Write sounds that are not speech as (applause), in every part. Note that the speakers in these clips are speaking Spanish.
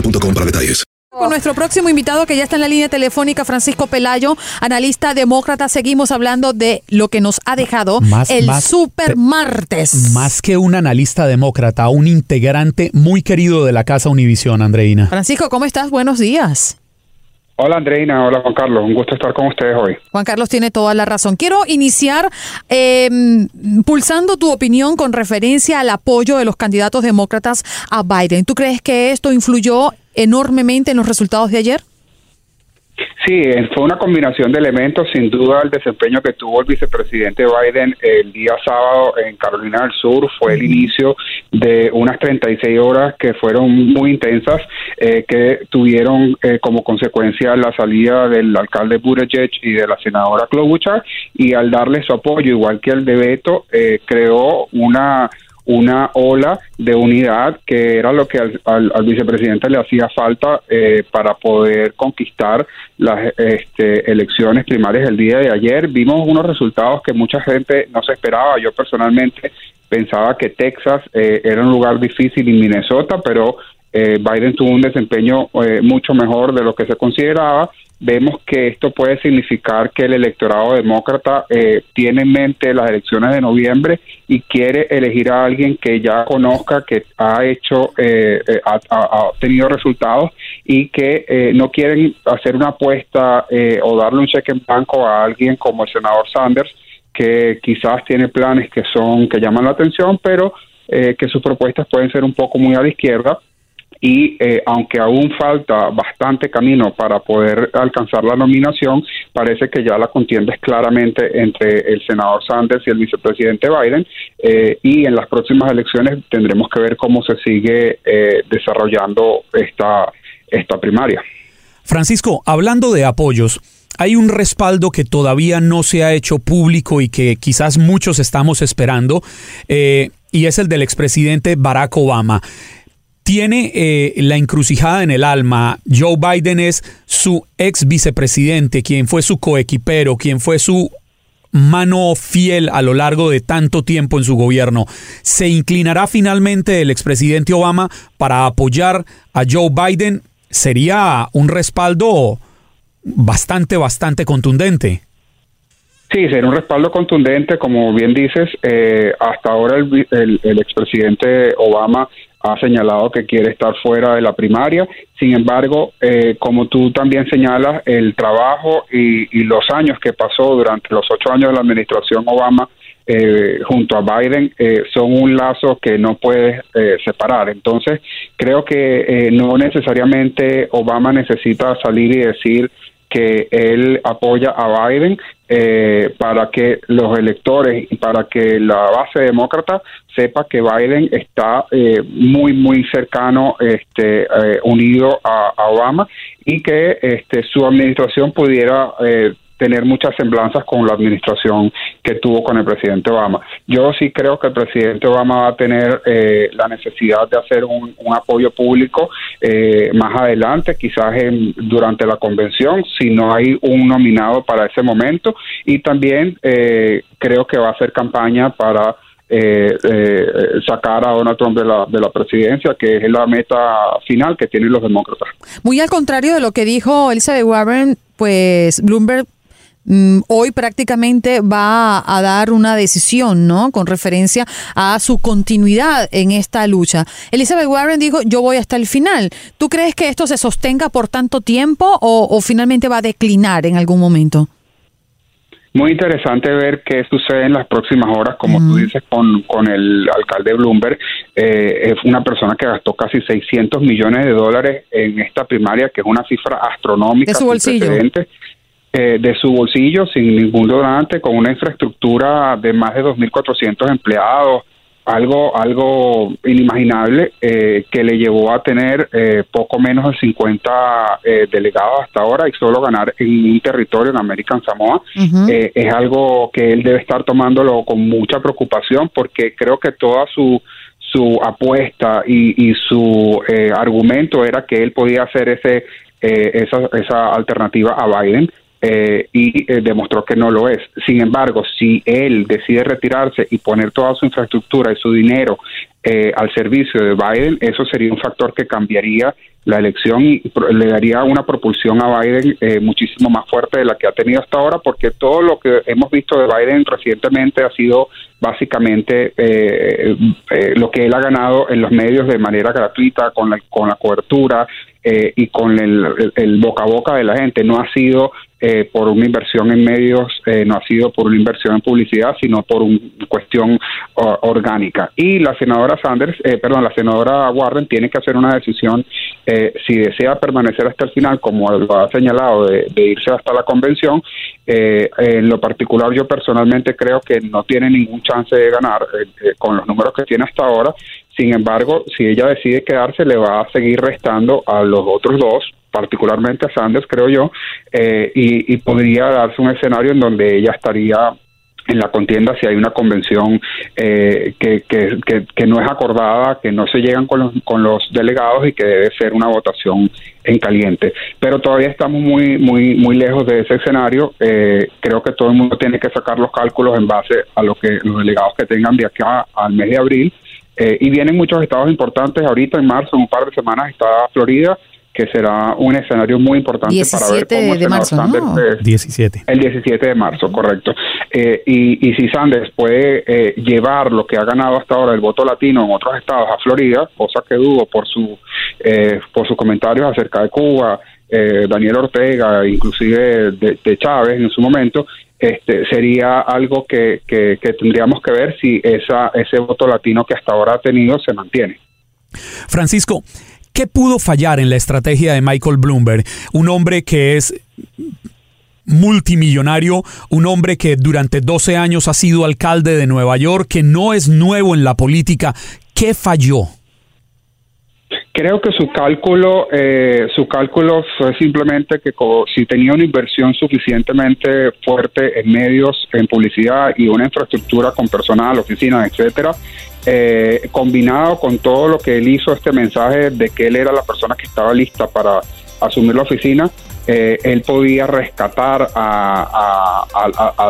boostmobile.com para detalles. Con nuestro próximo invitado que ya está en la línea telefónica, Francisco Pelayo, analista demócrata, seguimos hablando de lo que nos ha dejado Más- el más- super martes. Más que un analista demócrata, un integrante muy querido de la Casa Univisión, Andreina. Francisco, ¿cómo estás? Buenos días. Hola Andreina, hola Juan Carlos, un gusto estar con ustedes hoy. Juan Carlos tiene toda la razón. Quiero iniciar eh, pulsando tu opinión con referencia al apoyo de los candidatos demócratas a Biden. ¿Tú crees que esto influyó enormemente en los resultados de ayer? Sí, eh, fue una combinación de elementos, sin duda el desempeño que tuvo el vicepresidente Biden el día sábado en Carolina del Sur fue el inicio de unas 36 horas que fueron muy intensas, eh, que tuvieron eh, como consecuencia la salida del alcalde Buttigieg y de la senadora Klobuchar, y al darle su apoyo, igual que el de Beto, eh, creó una una ola de unidad que era lo que al, al- vicepresidente le hacía falta eh, para poder conquistar las este, elecciones primarias el día de ayer. Vimos unos resultados que mucha gente no se esperaba. Yo personalmente pensaba que Texas eh, era un lugar difícil y Minnesota, pero eh, Biden tuvo un desempeño eh, mucho mejor de lo que se consideraba. Vemos que esto puede significar que el electorado demócrata eh, tiene en mente las elecciones de noviembre y quiere elegir a alguien que ya conozca, que ha hecho, eh, eh, ha, obtenido resultados y que eh, no quieren hacer una apuesta eh, o darle un cheque en blanco a alguien como el senador Sanders, que quizás tiene planes que son que llaman la atención, pero eh, que sus propuestas pueden ser un poco muy a la izquierda y eh, aunque aún falta bastante camino para poder alcanzar la nominación, parece que ya la contienda es claramente entre el senador Sanders y el vicepresidente Biden eh, y en las próximas elecciones tendremos que ver cómo se sigue eh, desarrollando esta, esta primaria. Francisco, hablando de apoyos, hay un respaldo que todavía no se ha hecho público y que quizás muchos estamos esperando, y es el del expresidente Barack Obama. Tiene eh, la encrucijada en el alma. Joe Biden es su ex vicepresidente, quien fue su coequipero, quien fue su mano fiel a lo largo de tanto tiempo en su gobierno. ¿Se inclinará finalmente el expresidente Obama para apoyar a Joe Biden? Sería un respaldo bastante, bastante contundente. Sí, será un respaldo contundente, como bien dices. eh, hasta ahora el, el, el expresidente Obama ha señalado que quiere estar fuera de la primaria. Sin embargo, eh, como tú también señalas, el trabajo y, y los años que pasó durante los ocho años de la administración Obama eh, junto a Biden eh, son un lazo que no puedes eh, separar. Entonces, creo que no necesariamente Obama necesita salir y decir que él apoya a Biden para que los electores y para que la base demócrata sepa que Biden está muy muy cercano este unido a, Obama y que este su administración pudiera tener muchas semblanzas con la administración que tuvo con el presidente Obama. Yo sí creo que el presidente Obama va a tener eh, la necesidad de hacer un, apoyo público eh, más adelante, quizás en, durante la convención, si no hay un nominado para ese momento, y también eh, creo que va a hacer campaña para sacar a Donald Trump de la, de la presidencia, que es la meta final que tienen los demócratas. Muy al contrario de lo que dijo Elizabeth Warren, pues Bloomberg hoy prácticamente va a dar una decisión, ¿no? Con referencia a su continuidad en esta lucha. Elizabeth Warren dijo, yo voy hasta el final. ¿Tú crees que esto se sostenga por tanto tiempo o, finalmente va a declinar en algún momento? Muy interesante ver qué sucede en las próximas horas, como tú dices, con, con el alcalde Bloomberg. Eh, es una persona que gastó casi 600 millones de dólares en esta primaria, que es una cifra astronómica. De su bolsillo. Eh, de su bolsillo sin ningún donante, con una infraestructura de más de 2.400 empleados, algo algo inimaginable eh, que le llevó a tener eh, poco menos de 50 delegados hasta ahora y solo ganar en un territorio en American Samoa. Es algo que él debe estar tomándolo con mucha preocupación porque creo que toda su su apuesta y, y su argumento era que él podía hacer ese esa, esa alternativa a Biden eh, y eh, demostró que no lo es. Sin embargo, si él decide retirarse y poner toda su infraestructura y su dinero eh, al servicio de Biden, eso sería un factor que cambiaría la elección y le daría una propulsión a Biden muchísimo más fuerte de la que ha tenido hasta ahora, porque todo lo que hemos visto de Biden recientemente ha sido básicamente lo que él ha ganado en los medios de manera gratuita, con la, con la cobertura y con el boca a boca de la gente. No ha sido eh, por una inversión en medios, eh, no ha sido por una inversión en publicidad, sino por una cuestión orgánica. Y la senadora Sanders, eh, perdón, la senadora Warren tiene que hacer una decisión si desea permanecer hasta el final, como lo ha señalado, de, irse hasta la convención. en lo particular, yo personalmente creo que no tiene ningún chance de ganar con los números que tiene hasta ahora. Sin embargo, si ella decide quedarse, le va a seguir restando a los otros dos, particularmente a Sanders, creo yo, eh, y, podría darse un escenario en donde ella estaría en la contienda si hay una convención eh, que, que, no es acordada, que no se llegan con los, con los delegados y que debe ser una votación en caliente. Pero todavía estamos muy muy muy lejos de ese escenario. Eh, creo que todo el mundo tiene que sacar los cálculos en base a lo que los delegados que tengan de acá al mes de abril. y vienen muchos estados importantes. Ahorita en marzo, en un par de semanas, está Florida que será un escenario muy importante para ver cómo de marzo, Sanders 17. El 17 de marzo, correcto. Eh, y, y, si Sanders puede eh, llevar lo que ha ganado hasta ahora el voto latino en otros estados a Florida, cosa que dudo por su eh, por sus comentarios acerca de Cuba, Daniel Ortega, inclusive de, Chávez en su momento, este, sería algo que, que, que tendríamos que ver si esa, ese voto latino que hasta ahora ha tenido se mantiene. Francisco, ¿Qué pudo fallar en la estrategia de Michael Bloomberg? Un hombre que es multimillonario, un hombre que durante 12 años ha sido alcalde de Nueva York, que no es nuevo en la política. ¿Qué falló? Creo que su cálculo, eh, su cálculo fue simplemente que si tenía una inversión suficientemente fuerte en medios, en publicidad y una infraestructura con personal, oficinas, etcétera, eh, combinado con todo lo que él hizo, este mensaje de que él era la persona que estaba lista para asumir la oficina, eh, él podía rescatar a,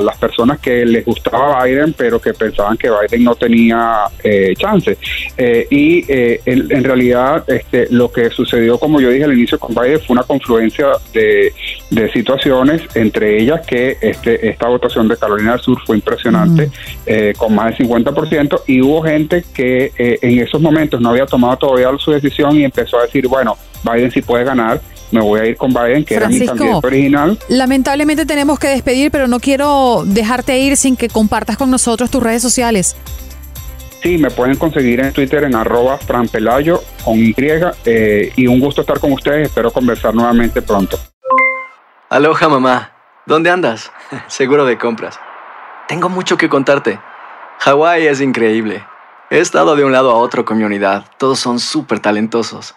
las personas que les gustaba Biden, pero que pensaban que Biden no tenía eh, chance. Eh, y en, realidad este, lo que sucedió, como yo dije al inicio con Biden, fue una confluencia de, situaciones, entre ellas que este, esta votación de Carolina del Sur fue impresionante, con más del 50%, y hubo gente que en esos momentos no había tomado todavía su decisión y empezó a decir, bueno, Biden sí puede ganar me voy a ir con Biden, que era mi candidato original. Lamentablemente tenemos que despedir, pero no quiero dejarte ir sin que compartas con nosotros tus redes sociales. Sí, me pueden conseguir en Twitter en arroba franpelayo con Y eh, y un gusto estar con ustedes. Espero conversar nuevamente pronto. Aloha mamá, ¿dónde andas? (laughs) Seguro de compras. Tengo mucho que contarte. Hawái es increíble. He estado de un lado a otro con mi unidad. Todos son súper talentosos.